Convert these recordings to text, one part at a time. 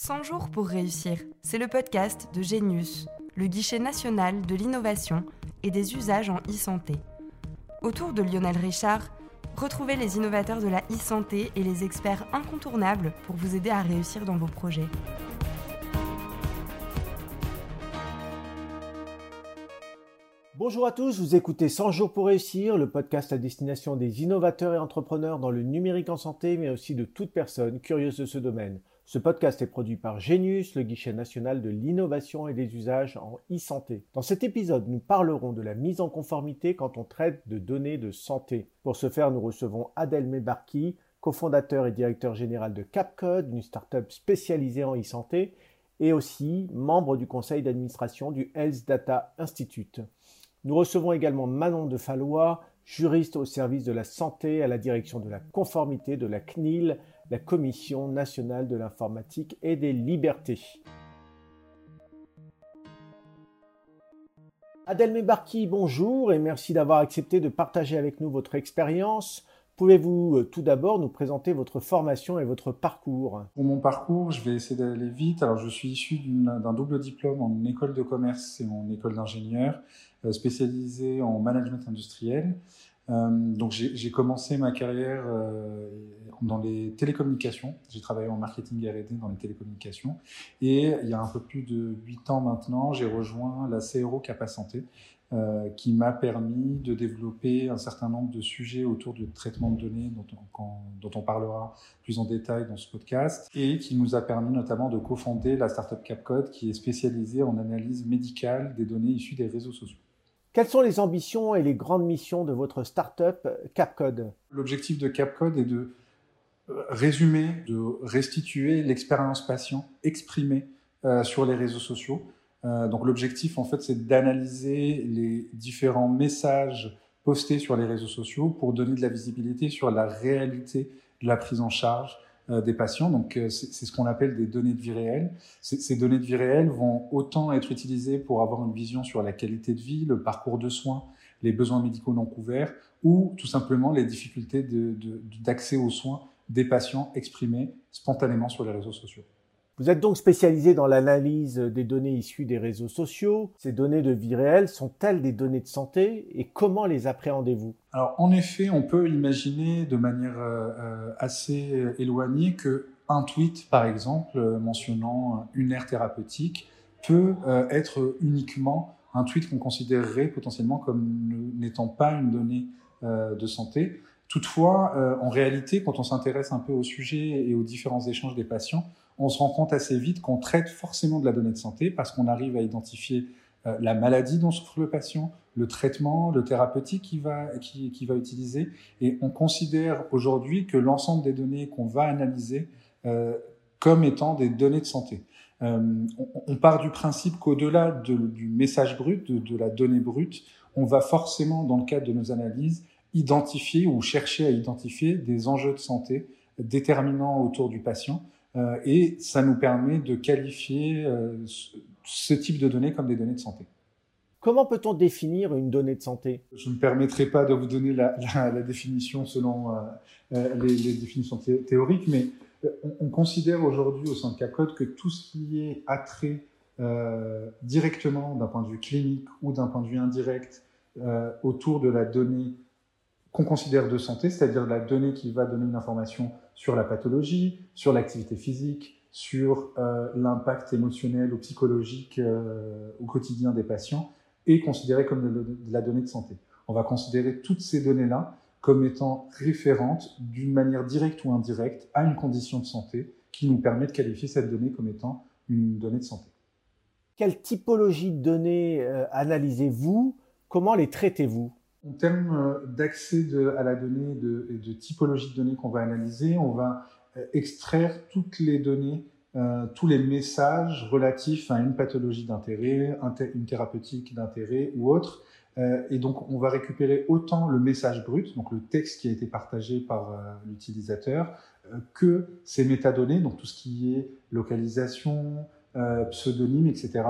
100 jours pour réussir, c'est le podcast de Genius, le guichet national de l'innovation et des usages en e-santé. Autour de Lionel Richard, retrouvez les innovateurs de la e-santé et les experts incontournables pour vous aider à réussir dans vos projets. Bonjour à tous, vous écoutez 100 jours pour réussir, le podcast à destination des innovateurs et entrepreneurs dans le numérique en santé, mais aussi de toute personne curieuse de ce domaine. Ce podcast est produit par Genius, le guichet national de l'innovation et des usages en e-santé. Dans cet épisode, nous parlerons de la mise en conformité quand on traite de données de santé. Pour ce faire, nous recevons Adèle Mebarki, cofondateur et directeur général de Capcode, une start-up spécialisée en e-santé, et aussi membre du conseil d'administration du Health Data Institute. Nous recevons également Manon de Fallois, juriste au service de la santé à la direction de la conformité de la CNIL, la Commission nationale de l'informatique et des libertés. Adèle Mebarki, bonjour et merci d'avoir accepté de partager avec nous votre expérience. Pouvez-vous euh, tout d'abord nous présenter votre formation et votre parcours? Pour mon parcours, je vais essayer d'aller vite. Alors, je suis issu d'un double diplôme en école de commerce et en école d'ingénieur, euh, spécialisé en management industriel. Euh, donc j'ai commencé ma carrière euh, dans les télécommunications. J'ai travaillé en marketing R&D dans les télécommunications. Et il y a un peu plus de 8 ans maintenant, j'ai rejoint la CRO Capa euh, qui m'a permis de développer un certain nombre de sujets autour du traitement de données dont on, dont on, parlera plus en détail dans ce podcast et qui nous a permis notamment de cofonder la startup Capcode qui est spécialisée en analyse médicale des données issues des réseaux sociaux. Quelles sont les ambitions et les grandes missions de votre startup Capcode? L'objectif de Capcode est de euh, résumer, de restituer l'expérience patient exprimée euh, sur les réseaux sociaux. Euh, donc l'objectif, en fait, c'est d'analyser les différents messages postés sur les réseaux sociaux pour donner de la visibilité sur la réalité de la prise en charge des patients. Donc, euh, c'est ce qu'on appelle des données de vie réelle. Ces données de vie réelle vont autant être utilisées pour avoir une vision sur la qualité de vie, le parcours de soins, les besoins médicaux non couverts, ou tout simplement les difficultés d'accès aux soins des patients exprimés spontanément sur les réseaux sociaux. Vous êtes donc spécialisé dans l'analyse des données issues des réseaux sociaux. Ces données de vie réelle sont-elles des données de santé et comment les appréhendez-vous? Alors en effet, on peut imaginer de manière euh, euh, assez éloignée que un tweet, par exemple, euh, mentionnant une aire thérapeutique, peut être uniquement un tweet qu'on considérerait potentiellement comme n'étant pas une donnée de santé. Toutefois, en réalité, quand on s'intéresse un peu au sujet et aux différents échanges des patients, on se rend compte assez vite qu'on traite forcément de la donnée de santé parce qu'on arrive à identifier euh, la maladie dont souffre le patient, le traitement, le thérapeutique qu'il va, qui, va utiliser. Et on considère aujourd'hui que l'ensemble des données qu'on va analyser euh, comme étant des données de santé. Euh, on, part du principe qu'au-delà du message brut, de, la donnée brute, on va forcément, dans le cadre de nos analyses, identifier ou chercher à identifier des enjeux de santé déterminants autour du patient euh, et ça nous permet de qualifier euh, ce type de données comme des données de santé. Comment peut-on définir une donnée de santé? Je ne me permettrai pas de vous donner la, définition selon euh, les, définitions théoriques, mais on, considère aujourd'hui au sein de CAPCODE que tout ce qui est attrait directement d'un point de vue clinique ou d'un point de vue indirect autour de la donnée qu'on considère de santé, c'est-à-dire la donnée qui va donner une information sur la pathologie, sur l'activité physique, sur euh, l'impact émotionnel ou psychologique euh, au quotidien des patients, est considérée comme de, la donnée de santé. On va considérer toutes ces données-là comme étant référentes d'une manière directe ou indirecte à une condition de santé qui nous permet de qualifier cette donnée comme étant une donnée de santé. Quelle typologie de données euh, analysez-vous? Comment les traitez-vous? En termes euh, d'accès à la donnée et de typologie de données qu'on va analyser, on va euh, extraire toutes les données, euh, tous les messages relatifs à une pathologie d'intérêt, une thérapeutique d'intérêt ou autre. et donc, on va récupérer autant le message brut, donc le texte qui a été partagé par l'utilisateur, que ces métadonnées, donc tout ce qui est localisation, pseudonyme, etc.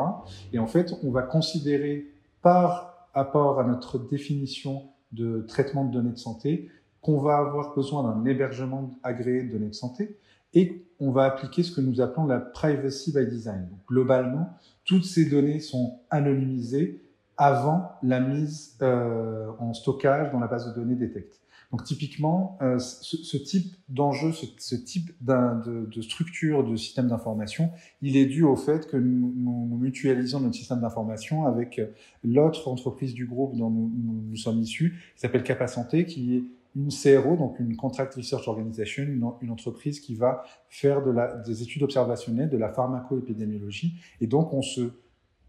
Et en fait, on va considérer par rapport à notre définition de traitement de données de santé qu'on va avoir besoin d'un hébergement agréé de données de santé et on va appliquer ce que nous appelons la privacy by design. Globalement, toutes ces données sont anonymisées avant la mise euh, en stockage dans la base de données Detect. Donc typiquement, euh, ce, type d'enjeu, ce, type de, structure de système d'information, il est dû au fait que nous, mutualisons notre système d'information avec l'autre entreprise du groupe dont nous, nous sommes issus, qui s'appelle Capasanté, qui est une CRO, donc une Contract Research Organization, une, entreprise qui va faire des études observationnelles, de la pharmacoépidémiologie, et donc on se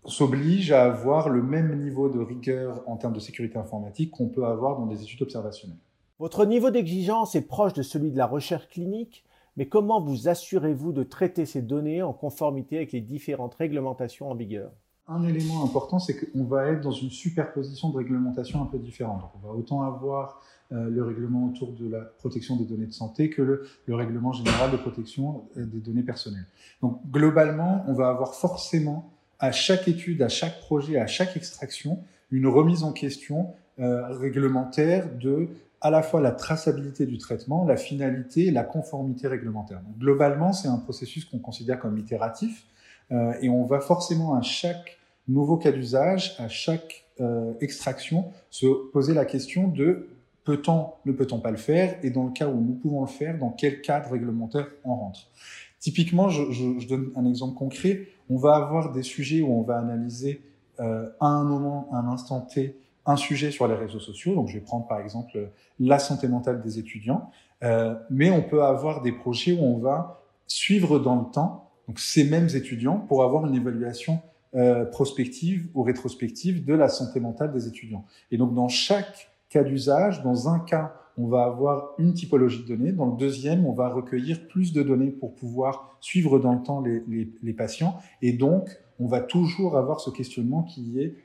s'oblige à avoir le même niveau de rigueur en termes de sécurité informatique qu'on peut avoir dans des études observationnelles. Votre niveau d'exigence est proche de celui de la recherche clinique, mais comment vous assurez-vous de traiter ces données en conformité avec les différentes réglementations en vigueur? Un élément important, c'est qu'on va être dans une superposition de réglementations un peu différentes. on va autant avoir euh, le règlement autour de la protection des données de santé que le, le, règlement général de protection euh, des données personnelles. Donc globalement, on va avoir forcément à chaque étude, à chaque projet, à chaque extraction, une remise en question euh, réglementaire de à la fois la traçabilité du traitement, la finalité la conformité réglementaire. Donc, globalement, c'est un processus qu'on considère comme itératif euh, et on va forcément à chaque nouveau cas d'usage, à chaque euh, extraction, se poser la question de peut-on, ne peut-on pas le faire? et dans le cas où nous pouvons le faire, dans quel cadre réglementaire on rentre. Typiquement, je, je, je donne un exemple concret, on va avoir des sujets où on va analyser euh, à un moment, à un instant T, un sujet sur les réseaux sociaux. Donc, je vais prendre par exemple la santé mentale des étudiants. Euh, mais on peut avoir des projets où on va suivre dans le temps ces mêmes étudiants pour avoir une évaluation euh, prospective ou rétrospective de la santé mentale des étudiants. Et donc, dans chaque cas d'usage, dans un cas, on va avoir une typologie de données. Dans le deuxième, on va recueillir plus de données pour pouvoir suivre dans le temps les patients. Et donc, on va toujours avoir ce questionnement qui est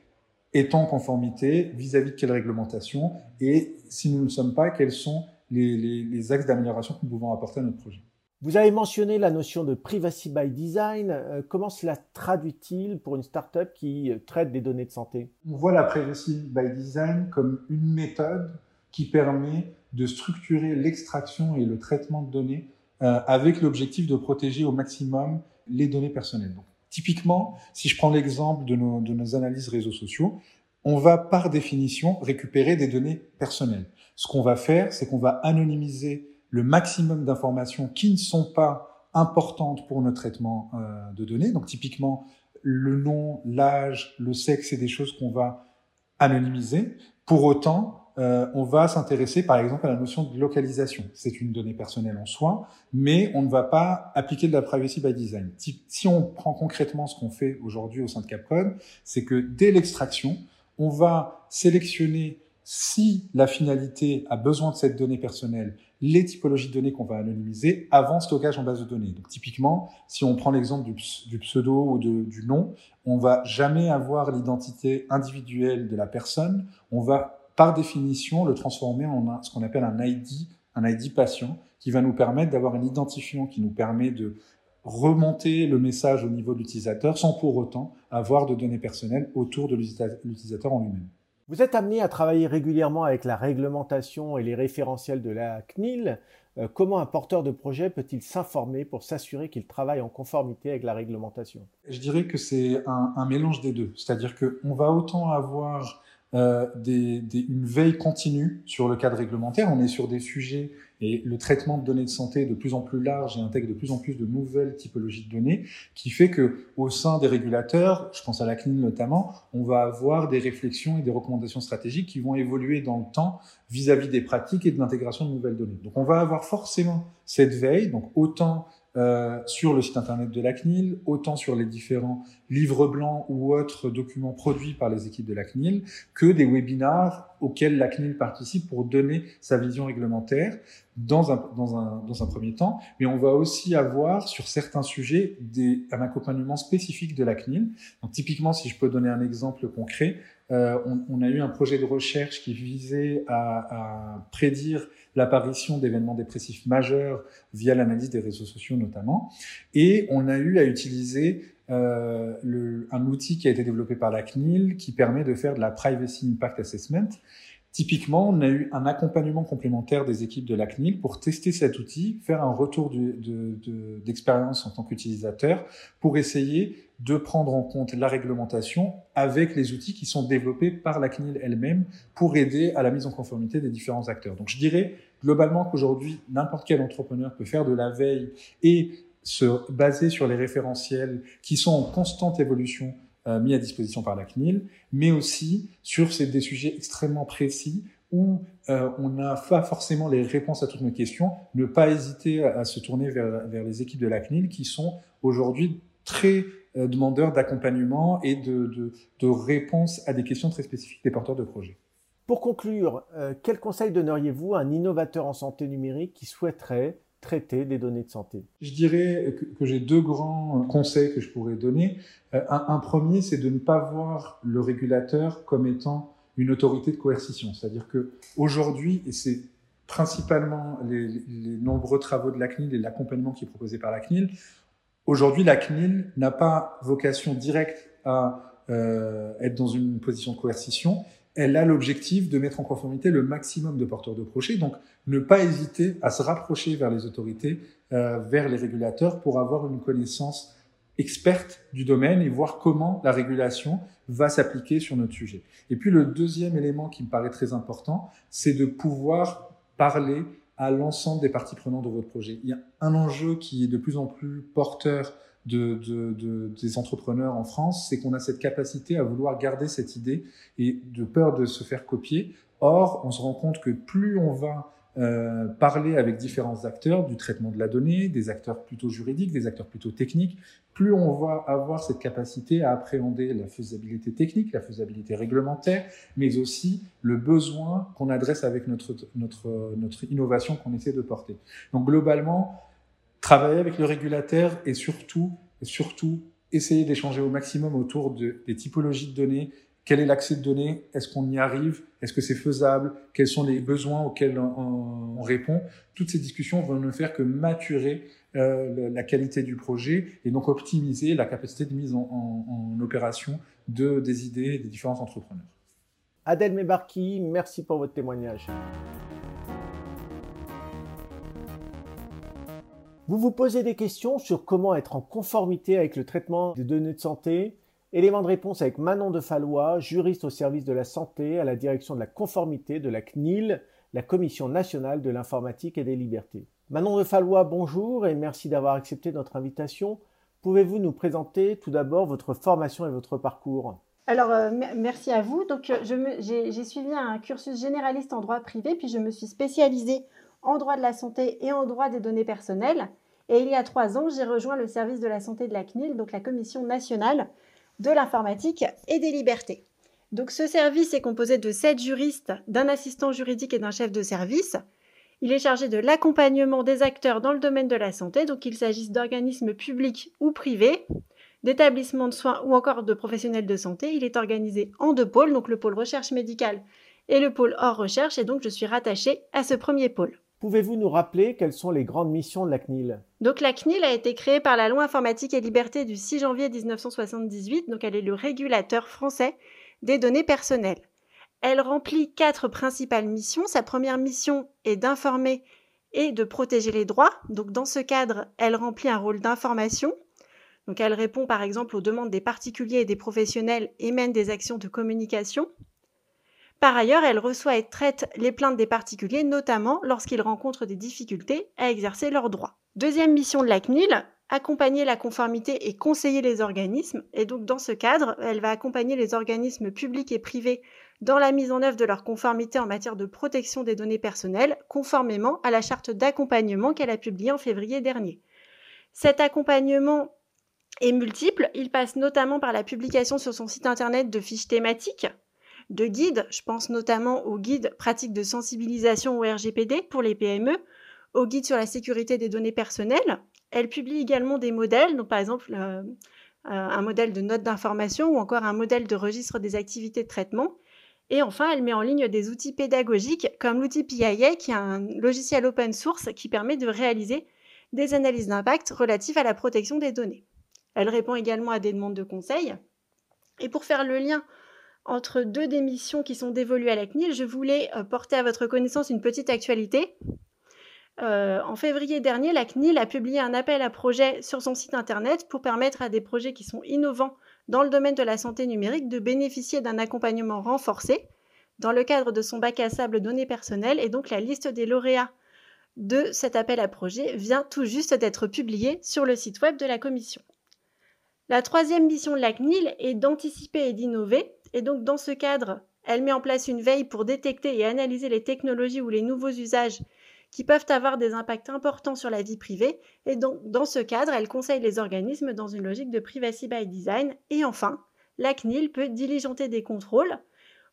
est en conformité vis-à-vis de quelle réglementation et si nous ne le sommes pas, quels sont les, les, les axes d'amélioration que nous pouvons apporter à notre projet. Vous avez mentionné la notion de privacy by design. Euh, comment cela traduit-il pour une startup qui euh, traite des données de santé? On voit la privacy by design comme une méthode qui permet de structurer l'extraction et le traitement de données euh, avec l'objectif de protéger au maximum les données personnelles. Donc, Typiquement, si je prends l'exemple de nos, analyses réseaux sociaux, on va par définition récupérer des données personnelles. Ce qu'on va faire, c'est qu'on va anonymiser le maximum d'informations qui ne sont pas importantes pour notre traitement euh, de données. Donc typiquement, le nom, l'âge, le sexe, c'est des choses qu'on va anonymiser. Pour autant, euh, on va s'intéresser par exemple à la notion de localisation. C'est une donnée personnelle en soi, mais on ne va pas appliquer de la privacy by design. Si on prend concrètement ce qu'on fait aujourd'hui au sein de Capcom, c'est que dès l'extraction, on va sélectionner si la finalité a besoin de cette donnée personnelle, les typologies de données qu'on va anonymiser avant stockage en base de données. Donc typiquement, si on prend l'exemple du, pseudo ou du nom, on va jamais avoir l'identité individuelle de la personne, on va par définition, le transformer en ce qu'on appelle un ID, un ID patient, qui va nous permettre d'avoir un identifiant qui nous permet de remonter le message au niveau de l'utilisateur sans pour autant avoir de données personnelles autour de l'utilisateur en lui-même. Vous êtes amené à travailler régulièrement avec la réglementation et les référentiels de la CNIL. Euh, comment un porteur de projet peut-il s'informer pour s'assurer qu'il travaille en conformité avec la réglementation? Je dirais que c'est un, un, mélange des deux. C'est-à-dire qu'on va autant avoir euh, des, des, une veille continue sur le cadre réglementaire. On est sur des sujets et le traitement de données de santé est de plus en plus large et intègre de plus en plus de nouvelles typologies de données, qui fait que au sein des régulateurs, je pense à la CNIL notamment, on va avoir des réflexions et des recommandations stratégiques qui vont évoluer dans le temps vis-à-vis -vis des pratiques et de l'intégration de nouvelles données. Donc on va avoir forcément cette veille, donc autant euh, sur le site internet de la CNIL, autant sur les différents livres blancs ou autres documents produits par les équipes de la CNIL, que des webinars auxquels la CNIL participe pour donner sa vision réglementaire dans un, dans un, dans un premier temps. Mais on va aussi avoir sur certains sujets des, un accompagnement spécifique de la CNIL. Donc typiquement, si je peux donner un exemple concret, euh, on, on, a eu un projet de recherche qui visait à, à prédire l'apparition d'événements dépressifs majeurs via l'analyse des réseaux sociaux notamment. Et on a eu à utiliser euh, le, un outil qui a été développé par la CNIL qui permet de faire de la Privacy Impact Assessment. Typiquement, on a eu un accompagnement complémentaire des équipes de la CNIL pour tester cet outil, faire un retour d'expérience de, en tant qu'utilisateur pour essayer de prendre en compte la réglementation avec les outils qui sont développés par la CNIL elle-même pour aider à la mise en conformité des différents acteurs. Donc je dirais globalement qu'aujourd'hui, n'importe quel entrepreneur peut faire de la veille et se baser sur les référentiels qui sont en constante évolution euh, mis à disposition par la CNIL, mais aussi sur ces, des sujets extrêmement précis où euh, on n'a pas forcément les réponses à toutes nos questions, ne pas hésiter à, se tourner vers, les équipes de la CNIL qui sont aujourd'hui très euh, demandeurs d'accompagnement et de, de, réponses à des questions très spécifiques des porteurs de projets. Pour conclure, quel conseil donneriez-vous à un innovateur en santé numérique qui souhaiterait traiter des données de santé Je dirais que, j'ai deux grands conseils que je pourrais donner. Euh, un, premier, c'est de ne pas voir le régulateur comme étant une autorité de coercition. C'est-à-dire que aujourd'hui, et c'est principalement les, nombreux travaux de la CNIL et l'accompagnement qui est proposé par la CNIL, aujourd'hui, la CNIL n'a pas vocation directe à euh, être dans une position de coercition, elle a l'objectif de mettre en conformité le maximum de porteurs de projets. Donc, ne pas hésiter à se rapprocher vers les autorités, euh, vers les régulateurs pour avoir une connaissance experte du domaine et voir comment la régulation va s'appliquer sur notre sujet. Et puis, le deuxième élément qui me paraît très important, c'est de pouvoir parler à l'ensemble des parties prenantes de votre projet. Il y a un enjeu qui est de plus en plus porteur de, de, de, des entrepreneurs en France, c'est qu'on a cette capacité à vouloir garder cette idée et de peur de se faire copier. Or, on se rend compte que plus on va euh, parler avec différents acteurs du traitement de la donnée, des acteurs plutôt juridiques, des acteurs plutôt techniques, plus on va avoir cette capacité à appréhender la faisabilité technique, la faisabilité réglementaire, mais aussi le besoin qu'on adresse avec notre, notre, notre innovation qu'on essaie de porter. Donc globalement, travailler avec le régulateur et surtout, surtout essayer d'échanger au maximum autour de, des typologies de données. Quel est l'accès de données? Est-ce qu'on y arrive? Est-ce que c'est faisable? Quels sont les besoins auxquels on, répond? Toutes ces discussions vont ne faire que maturer euh, la qualité du projet et donc optimiser la capacité de mise en, en opération de, des idées des différents entrepreneurs. Adèle Mebarki, merci pour votre témoignage. Vous vous posez des questions sur comment être en conformité avec le traitement des données de santé Élément de réponse avec Manon de Fallois, juriste au service de la santé à la direction de la conformité de la CNIL, la Commission nationale de l'informatique et des libertés. Manon de Fallois, bonjour et merci d'avoir accepté notre invitation. Pouvez-vous nous présenter tout d'abord votre formation et votre parcours? Alors, euh, merci à vous. Donc, euh, j'ai suivi un cursus généraliste en droit privé, puis je me suis spécialisée en droit de la santé et en droit des données personnelles. Et il y a trois ans, j'ai rejoint le service de la santé de la CNIL, donc la Commission nationale de l'informatique et des libertés. Donc ce service est composé de sept juristes, d'un assistant juridique et d'un chef de service. Il est chargé de l'accompagnement des acteurs dans le domaine de la santé, donc qu'il s'agisse d'organismes publics ou privés, d'établissements de soins ou encore de professionnels de santé. Il est organisé en deux pôles, donc le pôle recherche médicale et le pôle hors recherche, et donc je suis rattachée à ce premier pôle. Pouvez-vous nous rappeler quelles sont les grandes missions de la CNIL? Donc la CNIL a été créée par la loi informatique et liberté du 6 janvier 1978, donc elle est le régulateur français des données personnelles. Elle remplit quatre principales missions. Sa première mission est d'informer et de protéger les droits. Donc dans ce cadre, elle remplit un rôle d'information. Donc elle répond par exemple aux demandes des particuliers et des professionnels et mène des actions de communication. Par ailleurs, elle reçoit et traite les plaintes des particuliers, notamment lorsqu'ils rencontrent des difficultés à exercer leurs droits. Deuxième mission de la CNIL, accompagner la conformité et conseiller les organismes. Et donc dans ce cadre, elle va accompagner les organismes publics et privés dans la mise en œuvre de leur conformité en matière de protection des données personnelles, conformément à la charte d'accompagnement qu'elle a publiée en février dernier. Cet accompagnement est multiple, il passe notamment par la publication sur son site internet de fiches thématiques de guides. Je pense notamment aux guides pratiques de sensibilisation au RGPD pour les PME, aux guides sur la sécurité des données personnelles. Elle publie également des modèles, donc par exemple euh, euh, un modèle de note d'information ou encore un modèle de registre des activités de traitement. Et enfin, elle met en ligne des outils pédagogiques comme l'outil PIA, qui est un logiciel open source qui permet de réaliser des analyses d'impact relatives à la protection des données. Elle répond également à des demandes de conseils. Et pour faire le lien entre deux démissions qui sont dévolues à la CNIL, je voulais euh, porter à votre connaissance une petite actualité. Euh, en février dernier, la CNIL a publié un appel à projet sur son site internet pour permettre à des projets qui sont innovants dans le domaine de la santé numérique de bénéficier d'un accompagnement renforcé dans le cadre de son bac à sable données personnelles. Et donc la liste des lauréats de cet appel à projet vient tout juste d'être publiée sur le site web de la commission. La troisième mission de la CNIL est d'anticiper et d'innover. Et donc dans ce cadre, elle met en place une veille pour détecter et analyser les technologies ou les nouveaux usages qui peuvent avoir des impacts importants sur la vie privée. Et donc, dans ce cadre, elle conseille les organismes dans une logique de privacy by design. Et enfin, la CNIL peut diligenter des contrôles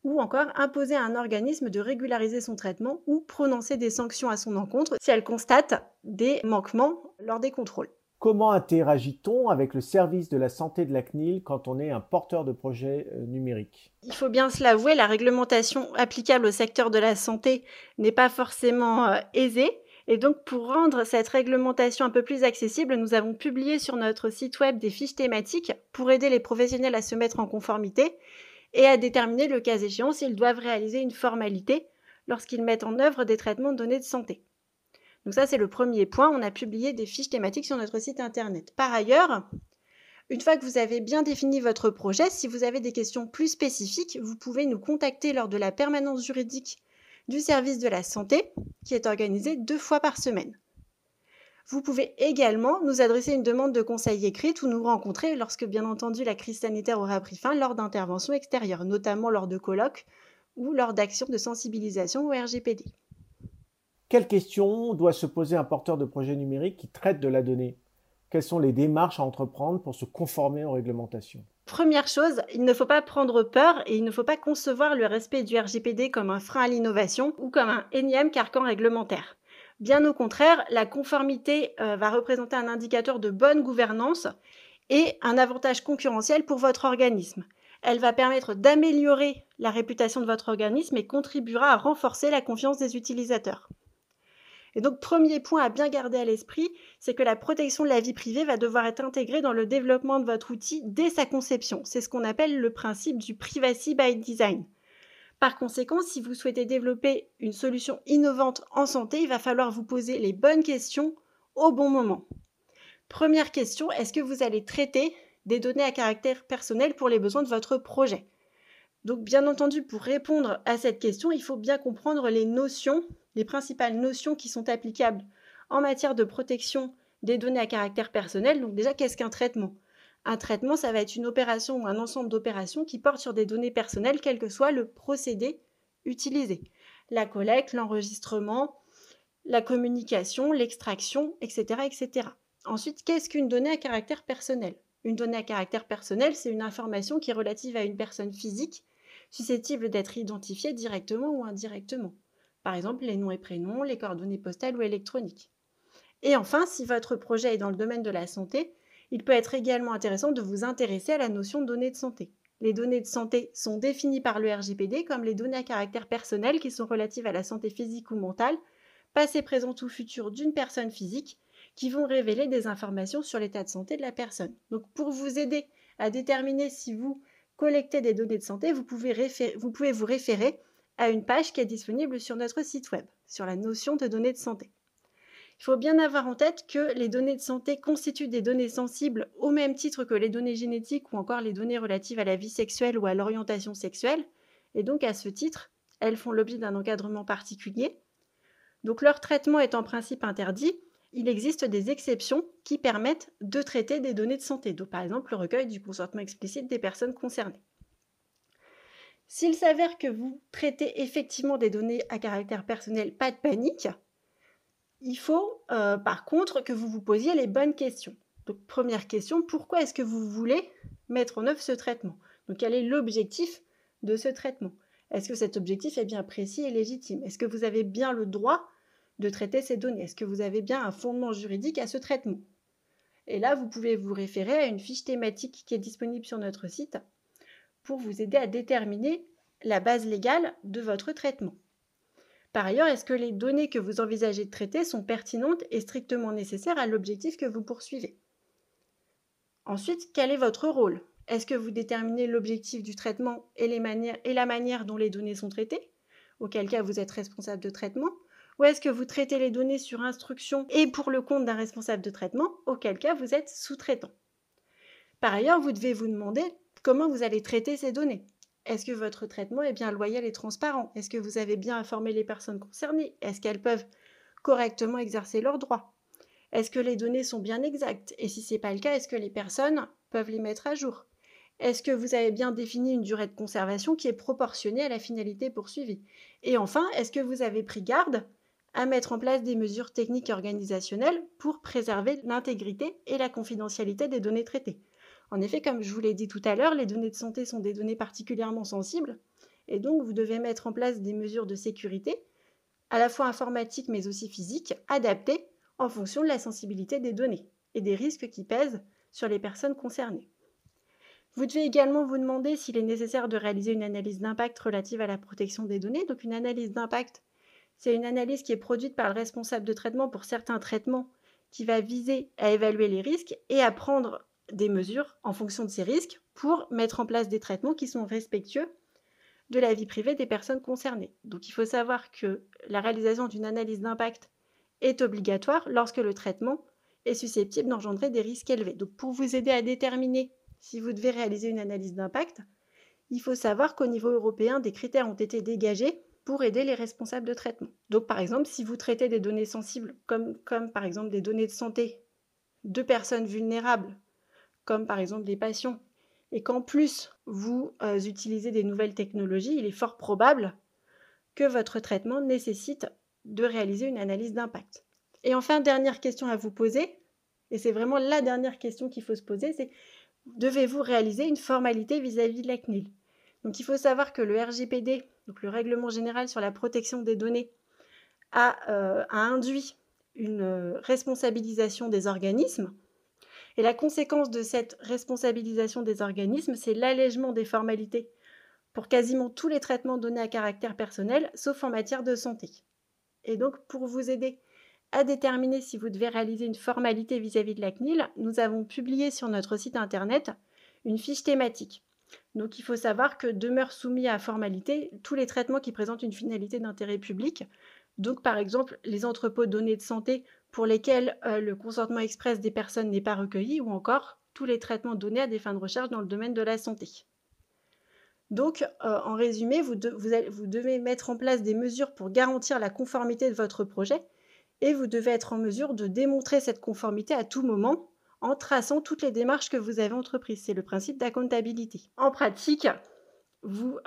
ou encore imposer à un organisme de régulariser son traitement ou prononcer des sanctions à son encontre si elle constate des manquements lors des contrôles. Comment interagit-on avec le service de la santé de la CNIL quand on est un porteur de projet euh, numérique? Il faut bien se l'avouer, la réglementation applicable au secteur de la santé n'est pas forcément euh, aisée. Et donc, pour rendre cette réglementation un peu plus accessible, nous avons publié sur notre site web des fiches thématiques pour aider les professionnels à se mettre en conformité et à déterminer le cas échéant s'ils doivent réaliser une formalité lorsqu'ils mettent en œuvre des traitements de données de santé. Donc ça, c'est le premier point. On a publié des fiches thématiques sur notre site internet. Par ailleurs, une fois que vous avez bien défini votre projet, si vous avez des questions plus spécifiques, vous pouvez nous contacter lors de la permanence juridique du service de la santé, qui est organisée deux fois par semaine. Vous pouvez également nous adresser une demande de conseil écrite ou nous rencontrer lorsque, bien entendu, la crise sanitaire aura pris fin lors d'interventions extérieures, notamment lors de colloques ou lors d'actions de sensibilisation au RGPD. Quelles questions doit se poser un porteur de projet numérique qui traite de la donnée? Quelles sont les démarches à entreprendre pour se conformer aux réglementations? Première chose, il ne faut pas prendre peur et il ne faut pas concevoir le respect du RGPD comme un frein à l'innovation ou comme un énième carcan réglementaire. Bien au contraire, la conformité euh, va représenter un indicateur de bonne gouvernance et un avantage concurrentiel pour votre organisme. Elle va permettre d'améliorer la réputation de votre organisme et contribuera à renforcer la confiance des utilisateurs. Et donc, premier point à bien garder à l'esprit, c'est que la protection de la vie privée va devoir être intégrée dans le développement de votre outil dès sa conception. C'est ce qu'on appelle le principe du privacy by design. Par conséquent, si vous souhaitez développer une solution innovante en santé, il va falloir vous poser les bonnes questions au bon moment. Première question, est-ce que vous allez traiter des données à caractère personnel pour les besoins de votre projet? Donc bien entendu, pour répondre à cette question, il faut bien comprendre les notions les principales notions qui sont applicables en matière de protection des données à caractère personnel. Donc déjà, qu'est-ce qu'un traitement? Un traitement, ça va être une opération ou un ensemble d'opérations qui portent sur des données personnelles, quel que soit le procédé utilisé. La collecte, l'enregistrement, la communication, l'extraction, etc., etc. Ensuite, qu'est-ce qu'une donnée à caractère personnel? Une donnée à caractère personnel, c'est une information qui est relative à une personne physique, susceptible d'être identifiée directement ou indirectement par exemple les noms et prénoms, les coordonnées postales ou électroniques. Et enfin, si votre projet est dans le domaine de la santé, il peut être également intéressant de vous intéresser à la notion de données de santé. Les données de santé sont définies par le RGPD comme les données à caractère personnel qui sont relatives à la santé physique ou mentale, passée, présente ou future d'une personne physique, qui vont révéler des informations sur l'état de santé de la personne. Donc pour vous aider à déterminer si vous collectez des données de santé, vous pouvez, vous, pouvez vous référer à une page qui est disponible sur notre site web sur la notion de données de santé. Il faut bien avoir en tête que les données de santé constituent des données sensibles au même titre que les données génétiques ou encore les données relatives à la vie sexuelle ou à l'orientation sexuelle, et donc à ce titre, elles font l'objet d'un encadrement particulier. Donc leur traitement est en principe interdit, il existe des exceptions qui permettent de traiter des données de santé, donc par exemple le recueil du consentement explicite des personnes concernées. S'il s'avère que vous traitez effectivement des données à caractère personnel, pas de panique. Il faut euh, par contre que vous vous posiez les bonnes questions. Donc première question, pourquoi est-ce que vous voulez mettre en œuvre ce traitement? Donc quel est l'objectif de ce traitement? Est-ce que cet objectif est bien précis et légitime? Est-ce que vous avez bien le droit de traiter ces données? Est-ce que vous avez bien un fondement juridique à ce traitement? Et là, vous pouvez vous référer à une fiche thématique qui est disponible sur notre site pour vous aider à déterminer la base légale de votre traitement. Par ailleurs, est-ce que les données que vous envisagez de traiter sont pertinentes et strictement nécessaires à l'objectif que vous poursuivez? Ensuite, quel est votre rôle? Est-ce que vous déterminez l'objectif du traitement et, la manière dont les données sont traitées Auquel cas vous êtes responsable de traitement? Ou est-ce que vous traitez les données sur instruction et pour le compte d'un responsable de traitement Auquel cas vous êtes sous-traitant? Par ailleurs, vous devez vous demander comment vous allez traiter ces données. Est-ce que votre traitement est bien loyal et transparent? Est-ce que vous avez bien informé les personnes concernées? Est-ce qu'elles peuvent correctement exercer leurs droits? Est-ce que les données sont bien exactes? Et si ce n'est pas le cas, est-ce que les personnes peuvent les mettre à jour? Est-ce que vous avez bien défini une durée de conservation qui est proportionnée à la finalité poursuivie? Et enfin, est-ce que vous avez pris garde à mettre en place des mesures techniques et organisationnelles pour préserver l'intégrité et la confidentialité des données traitées? En effet, comme je vous l'ai dit tout à l'heure, les données de santé sont des données particulièrement sensibles et donc vous devez mettre en place des mesures de sécurité, à la fois informatiques mais aussi physiques, adaptées en fonction de la sensibilité des données et des risques qui pèsent sur les personnes concernées. Vous devez également vous demander s'il est nécessaire de réaliser une analyse d'impact relative à la protection des données. Donc une analyse d'impact, c'est une analyse qui est produite par le responsable de traitement pour certains traitements qui va viser à évaluer les risques et à prendre des mesures en fonction de ces risques pour mettre en place des traitements qui sont respectueux de la vie privée des personnes concernées. Donc il faut savoir que la réalisation d'une analyse d'impact est obligatoire lorsque le traitement est susceptible d'engendrer des risques élevés. Donc pour vous aider à déterminer si vous devez réaliser une analyse d'impact, il faut savoir qu'au niveau européen, des critères ont été dégagés pour aider les responsables de traitement. Donc par exemple, si vous traitez des données sensibles comme, par exemple des données de santé de personnes vulnérables comme par exemple des patients, et qu'en plus vous euh, utilisez des nouvelles technologies, il est fort probable que votre traitement nécessite de réaliser une analyse d'impact. Et enfin, dernière question à vous poser, et c'est vraiment la dernière question qu'il faut se poser, c'est devez-vous réaliser une formalité vis-à-vis de la CNIL Donc il faut savoir que le RGPD, donc le Règlement général sur la protection des données, a, euh, induit une euh, responsabilisation des organismes et la conséquence de cette responsabilisation des organismes, c'est l'allègement des formalités pour quasiment tous les traitements donnés à caractère personnel, sauf en matière de santé. Et donc, pour vous aider à déterminer si vous devez réaliser une formalité vis-à-vis de la CNIL, nous avons publié sur notre site internet une fiche thématique. Donc il faut savoir que demeurent soumis à formalité tous les traitements qui présentent une finalité d'intérêt public. Donc par exemple les entrepôts de de santé pour lesquels euh, le consentement express des personnes n'est pas recueilli, ou encore tous les traitements donnés à des fins de recherche dans le domaine de la santé. Donc, euh, en résumé, vous, devez mettre en place des mesures pour garantir la conformité de votre projet et vous devez être en mesure de démontrer cette conformité à tout moment en traçant toutes les démarches que vous avez entreprises. C'est le principe d'accountability. En pratique,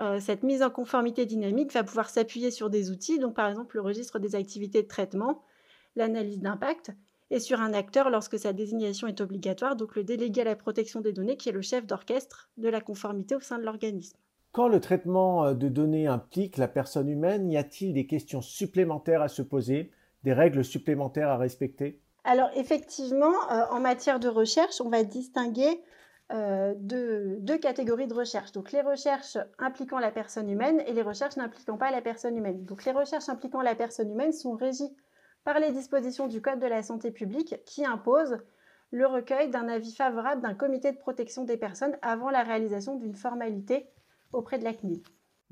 euh, cette mise en conformité dynamique va pouvoir s'appuyer sur des outils, donc par exemple le registre des activités de traitement, l'analyse d'impact, et sur un acteur lorsque sa désignation est obligatoire, donc le délégué à la protection des données qui est le chef d'orchestre de la conformité au sein de l'organisme. Quand le traitement euh, de données implique la personne humaine, y a-t-il des questions supplémentaires à se poser, des règles supplémentaires à respecter? Alors effectivement, euh, en matière de recherche, on va distinguer euh, deux, deux, catégories de recherche. Donc les recherches impliquant la personne humaine et les recherches n'impliquant pas la personne humaine. Donc les recherches impliquant la personne humaine sont régies par les dispositions du Code de la santé publique qui imposent le recueil d'un avis favorable d'un comité de protection des personnes avant la réalisation d'une formalité auprès de la CNIL.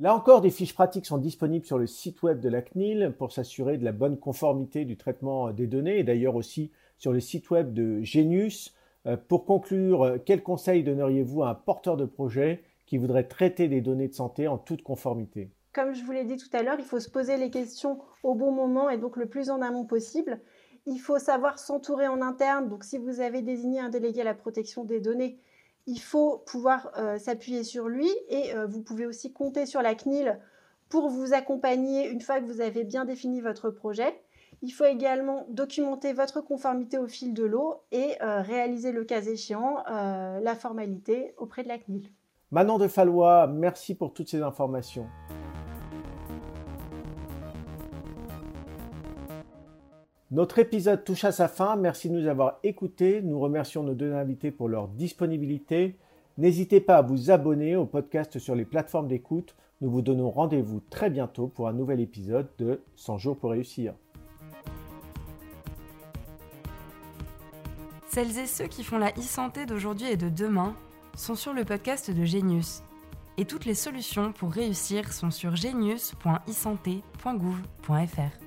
Là encore, des fiches pratiques sont disponibles sur le site web de la CNIL pour s'assurer de la bonne conformité du traitement des données et d'ailleurs aussi sur le site web de Genius. Euh, pour conclure, quel conseil donneriez-vous à un porteur de projet qui voudrait traiter des données de santé en toute conformité? Comme je vous l'ai dit tout à l'heure, il faut se poser les questions au bon moment et donc le plus en amont possible. Il faut savoir s'entourer en interne. Donc, si vous avez désigné un délégué à la protection des données, il faut pouvoir euh, s'appuyer sur lui et euh, vous pouvez aussi compter sur la CNIL pour vous accompagner une fois que vous avez bien défini votre projet. Il faut également documenter votre conformité au fil de l'eau et euh, réaliser le cas échéant la formalité auprès de la CNIL. Manon de Fallois, merci pour toutes ces informations. Notre épisode touche à sa fin. Merci de nous avoir écoutés. Nous remercions nos deux invités pour leur disponibilité. N'hésitez pas à vous abonner au podcast sur les plateformes d'écoute. Nous vous donnons rendez-vous très bientôt pour un nouvel épisode de 100 jours pour réussir. Celles et ceux qui font la e-santé d'aujourd'hui et de demain sont sur le podcast de Genius. Et toutes les solutions pour réussir sont sur genius.isanté.gouv.fr.